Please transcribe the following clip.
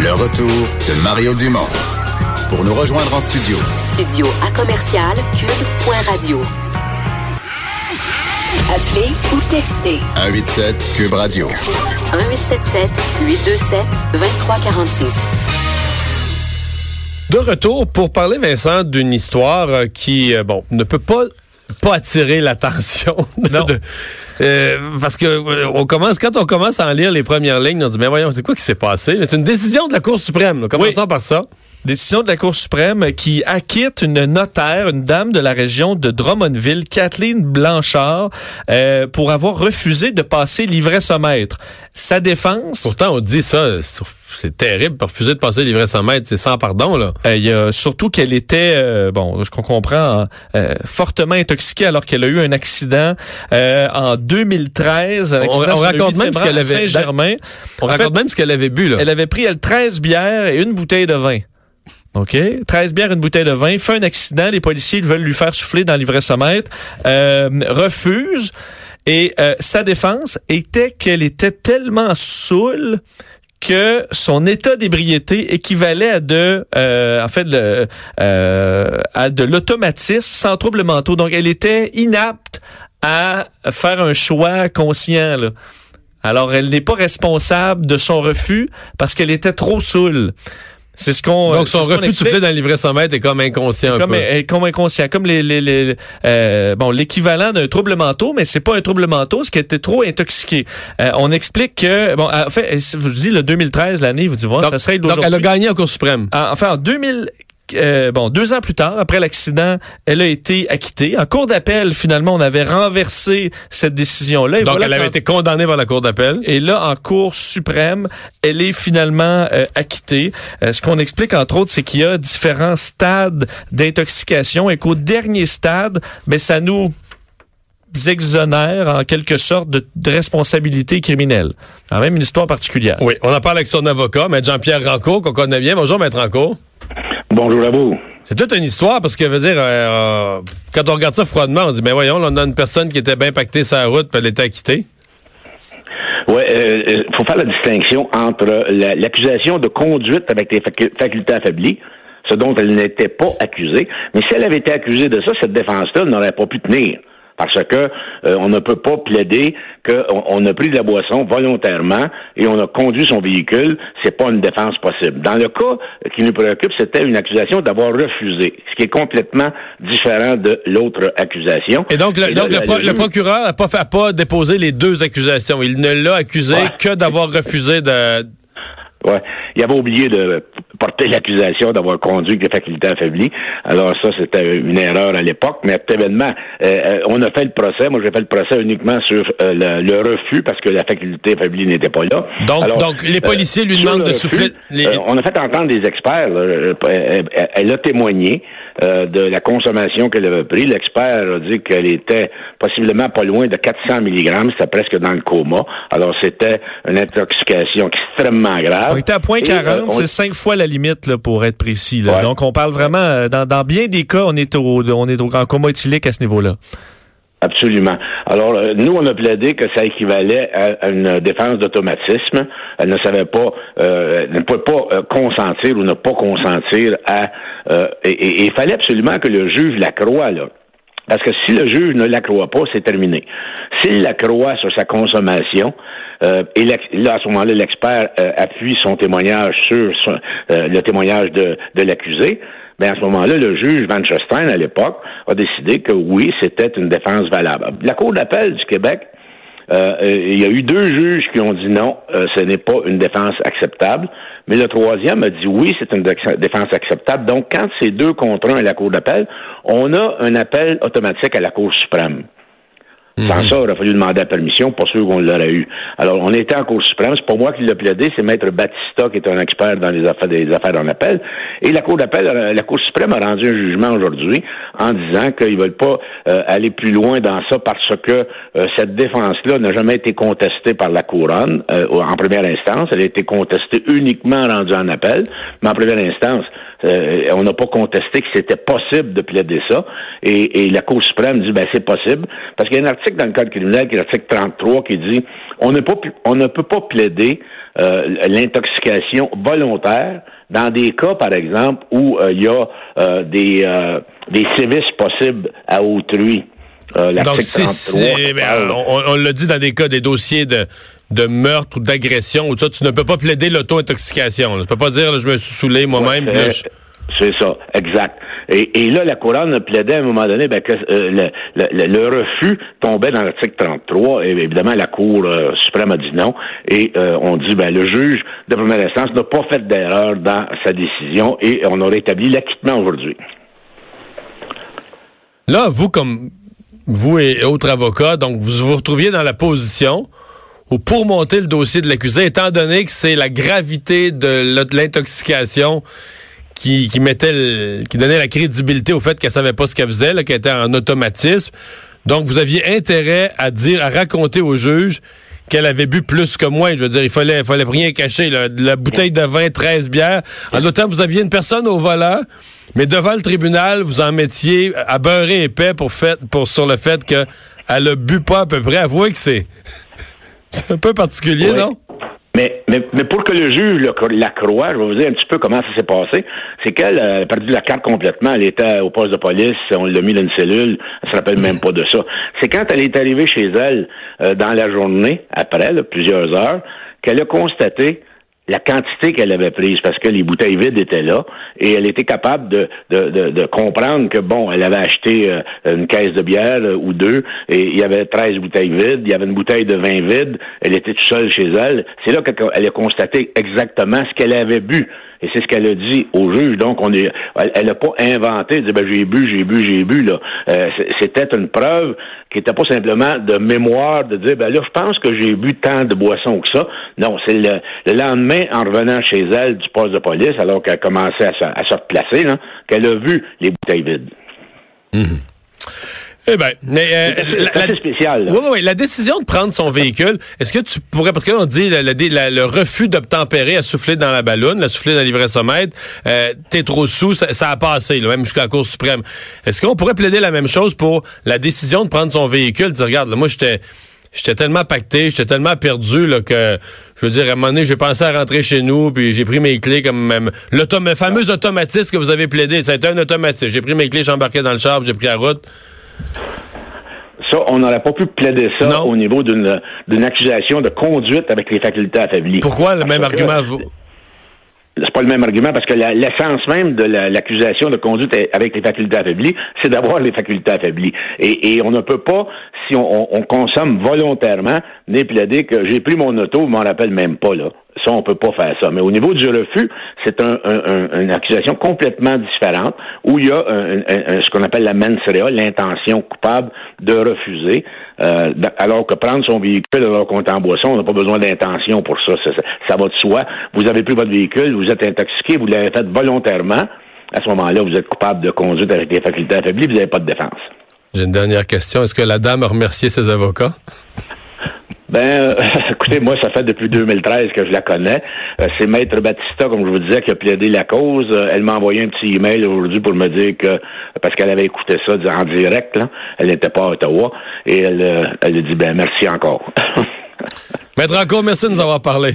Le retour de Mario Dumont. Pour nous rejoindre en studio. Studio à commercial cube.radio. Appelez ou textez. 187 Cube Radio. 1877 827 2346. De retour pour parler, Vincent, d'une histoire euh, qui, euh, bon, ne peut pas pas attirer l'attention. De- euh, parce que euh, on commence, quand on commence à en lire les premières lignes, on dit, mais voyons, c'est quoi qui s'est passé? C'est une décision de la Cour suprême. là. Commençons par ça. Décision de la Cour suprême qui acquitte une notaire, une dame de la région de Drummondville, Kathleen Blanchard, euh, pour avoir refusé de passer l'ivresse-maître. Sa défense, Pourtant, on dit ça, c'est terrible, refuser de passer livret 100 mètres, c'est sans pardon, là. euh, il y a surtout qu'elle était, euh, bon, ce qu'on comprend, euh, fortement intoxiquée alors qu'elle a eu un accident euh, en 2013. un On- accident on raconte même ce qu'elle avait- Saint-Germain. On En raconte fait, même ce qu'elle avait bu, là. Elle avait pris, elle, 13 bières et une bouteille de vin. OK? 13 bières, une bouteille de vin. Fait un accident. Les policiers veulent lui faire souffler dans l'ivresse-mètre. Euh, refuse. Et euh, sa défense était qu'elle était tellement saoule que son état d'ébriété équivalait à de, euh, en fait, euh, à de l'automatisme sans troubles mentaux. Donc, elle était inapte à faire un choix conscient. Alors, elle n'est pas responsable de son refus parce qu'elle était trop saoule. C'est ce qu'on. Donc, son ce refus de souffler dans le livret 100 mètres est comme inconscient un Comme, peu. comme inconscient, comme les, les, les euh, bon l'équivalent d'un trouble mentaux, mais c'est pas un trouble mentaux, c'est qu'elle était trop intoxiquée. Euh, on explique que bon, en fait, je vous dis le 2013 l'année, vous dites voir, ça serait donc, elle a gagné en Cour suprême. En- Enfin, en 2000, euh, bon, deux ans plus tard, après l'accident, elle a été acquittée. En cours d'appel, finalement, on avait renversé cette décision-là. Donc, voilà elle avait été condamnée par la Cour d'appel. et là, en Cour suprême, elle est finalement euh, acquittée. Euh, ce qu'on explique, entre autres, c'est qu'il y a différents stades d'intoxication et qu'au dernier stade, ben, ça nous exonère en quelque sorte de, de responsabilité criminelle. Quand même une histoire particulière. Oui, on en parle avec son avocat, Maître Jean-Pierre Rancourt, qu'on connaît bien. Bonjour, Maître Rancourt. Bonjour à vous. C'est toute une histoire parce que, veut dire, euh, euh, quand on regarde ça froidement, on dit, mais voyons, là, on a une personne qui était bien pactée sur la route, puis elle était acquittée. Oui, il faut faire la distinction entre la- l'accusation de conduite avec des facu- facultés affaiblies, ce dont elle n'était pas accusée. Mais si elle avait été accusée de ça, cette défense-là n'aurait pas pu tenir. Parce que euh, on ne peut pas plaider qu'on on a pris de la boisson volontairement et on a conduit son véhicule, c'est pas une défense possible. Dans le cas qui nous préoccupe, c'était une accusation d'avoir refusé, ce qui est complètement différent de l'autre accusation. Et donc, le, là, donc le, la- pro- le le juge- procureur n'a pas, fait- pas déposé les deux accusations. Il ne l'a accusé Ouais. que d'avoir refusé de... Ouais. Il avait oublié de porter l'accusation d'avoir conduit avec des facultés affaiblies. Alors ça, c'était une erreur à l'époque. Mais actuellement, euh, euh, on a fait le procès. Moi, j'ai fait le procès uniquement sur euh, le, le refus parce que la faculté affaiblie n'était pas là. Donc- Alors, donc, les policiers lui demandent de souffler- les- euh, on a fait entendre des experts. là. Euh, Elle, a témoigné euh, de la consommation qu'elle avait pris. L'expert a dit qu'elle était possiblement pas loin de 400 mg. C'était presque dans le coma. Alors, c'était une intoxication extrêmement grave. On était à point Et, 40, euh, on- c'est cinq fois la limite là, pour être précis. là. Ouais. Donc on parle vraiment, euh, dans, dans bien des cas, on est au, on est au, en coma éthylique à ce niveau-là. Absolument. Alors, euh, nous, on a plaidé que ça équivalait à, à une défense d'automatisme. Elle ne savait pas, euh, elle ne pouvait pas euh, consentir ou ne pas consentir à... et il fallait absolument que le juge la croie, là. Parce que si le juge ne la croit pas, c'est terminé. S'il la croit sur sa consommation, euh, et là, à ce moment-là, l'expert euh, appuie son témoignage sur son- euh, le témoignage de, de l'accusé, ben à ce moment-là, le juge Van Stein, à l'époque, a décidé que oui, c'était une défense valable. La Cour d'appel du Québec, euh, il y a eu deux juges qui ont dit non, euh, ce n'est pas une défense acceptable. Mais le troisième a dit oui, c'est une défense acceptable. Donc, quand c'est deux contre un à la Cour d'appel, on a un appel automatique à la Cour suprême. Sans ça, il aurait fallu demander la permission, pas sûr qu'on l'aurait eu. Alors, on était en Cour suprême, c'est pas moi qui l'ai plaidé, c'est Maître Battista, qui est un expert dans les affaires des affaires en appel. Et la Cour d'appel, euh, la Cour suprême a rendu un jugement aujourd'hui en disant qu'ils veulent pas euh, aller plus loin dans ça parce que euh, cette défense-là n'a jamais été contestée par la couronne euh, en première instance. Elle a été contestée uniquement rendue en appel. Mais en première instance, Euh, on n'a pas contesté que c'était possible de plaider ça. Et, et la Cour suprême dit ben c'est possible. Parce qu'il y a un article dans le Code criminel, qui est l'article 33, qui dit on ne peut, pas plaider euh, l'intoxication volontaire dans des cas, par exemple, où euh, il y a des, des sévices possibles à autrui. Donc, si, ben, on, on l'a dit dans des cas, des dossiers de, de meurtre ou d'agression, ou ça, tu ne peux pas plaider l'auto-intoxication. Tu peux pas dire, je me suis saoulé moi-même. c'est ça, exact. Et, et, là, la couronne plaidait à un moment donné ben, que le, le, refus tombait dans l'article 33. Et évidemment, la Cour suprême a dit non. Et on dit ben le juge de première instance n'a pas fait d'erreur dans sa décision et on a rétabli l'acquittement aujourd'hui. Là, vous, comme vous et autres avocats, donc vous vous retrouviez dans la position où pour monter le dossier de l'accusé, étant donné que c'est la gravité de l'intoxication qui, qui mettait qui donnait la crédibilité au fait qu'elle savait pas ce qu'elle faisait, qu'elle était en automatisme. Donc, vous aviez intérêt à dire, à raconter au juge qu'elle avait bu plus que moi. Je veux dire, il fallait, il fallait rien cacher. La bouteille de vin, 13 bières. En d'autant, vous aviez une personne au volant, mais devant le tribunal, vous en mettiez à beurrer épais pour, fait, pour sur le fait qu'elle a bu pas à peu près. Avouez que c'est, c'est un peu particulier, non? Mais, mais, mais, pour que le juge la croie, je vais vous dire un petit peu comment ça s'est passé. C'est qu'elle a perdu la carte complètement. Elle était au poste de police, on l'a mis dans une cellule, elle se rappelle même pas de ça. C'est quand elle est arrivée chez elle euh, dans la journée, après, plusieurs heures, qu'elle a constaté la quantité qu'elle avait prise parce que les bouteilles vides étaient là et elle était capable de, de, de, comprendre que bon, elle avait acheté euh, une caisse de bière euh, ou deux et il y avait 13 bouteilles vides, il y avait une bouteille de vin vide, elle était toute seule chez elle. C'est là qu'elle a constaté exactement ce qu'elle avait bu. Et c'est ce qu'elle a dit au juge. Donc, on est, elle n'a pas inventé, de ben, j'ai bu, j'ai bu, j'ai bu, là. Euh, c'était une preuve qui n'était pas simplement de mémoire, de dire, ben là, je pense que j'ai bu tant de boissons que ça. Non, c'est le, lendemain, en revenant chez elle du poste de police, alors qu'elle commençait à, à se replacer, qu'elle a vu les bouteilles vides. Mmh. Eh ben, mais euh, la, spécial. Oui, oui, la décision de prendre son véhicule, est-ce que tu pourrais, parce qu'on dit le, refus d'obtempérer à souffler dans la ballonne, à souffler dans l'ivressomètre, euh, t'es trop sous, ça, a passé, même jusqu'à la Cour suprême. Est-ce qu'on pourrait plaider la même chose pour la décision de prendre son véhicule, dire, regarde, moi, j'étais j'étais tellement pacté, j'étais tellement perdu là, que je veux dire à un moment donné, j'ai pensé à rentrer chez nous, puis j'ai pris mes clés comme même le fameux automatisme que vous avez plaidé, ça a été un automatisme. J'ai pris mes clés, j'ai embarqué dans le char, j'ai pris la route. Ça, on n'aurait pas pu plaider ça au niveau d'une accusation de conduite avec les facultés affaiblies. Pourquoi le même argument? Vous... C'est pas le même argument parce que l'essence même de l'accusation de conduite avec les facultés affaiblies, c'est d'avoir les facultés affaiblies. Et, on ne peut pas, si on, on consomme volontairement, ni plaider que j'ai pris mon auto, je m'en rappelle même pas là. Ça, on peut pas faire ça. Mais au niveau du refus, c'est un, une accusation complètement différente où il y a ce qu'on appelle la mens rea, l'intention coupable de refuser, euh, alors que prendre son véhicule alors qu'on est en boisson, on n'a pas besoin d'intention pour ça. ça. ça. va de soi. Vous avez pris votre véhicule, vous êtes intoxiqué, vous l'avez fait volontairement. À ce moment-là, vous êtes coupable de conduite avec des facultés affaiblies, vous n'avez pas de défense. J'ai une dernière question. Est-ce que la dame a remercié ses avocats? Ben, euh, écoutez, moi, ça fait depuis 2013 que je la connais. Euh, c'est Maître Batista, comme je vous disais, qui a plaidé la cause. Euh, elle m'a envoyé un petit email aujourd'hui pour me dire que, parce qu'elle avait écouté ça en direct, là, elle n'était pas à Ottawa, et elle, elle a dit, ben, merci encore. Maître encore merci de nous avoir parlé.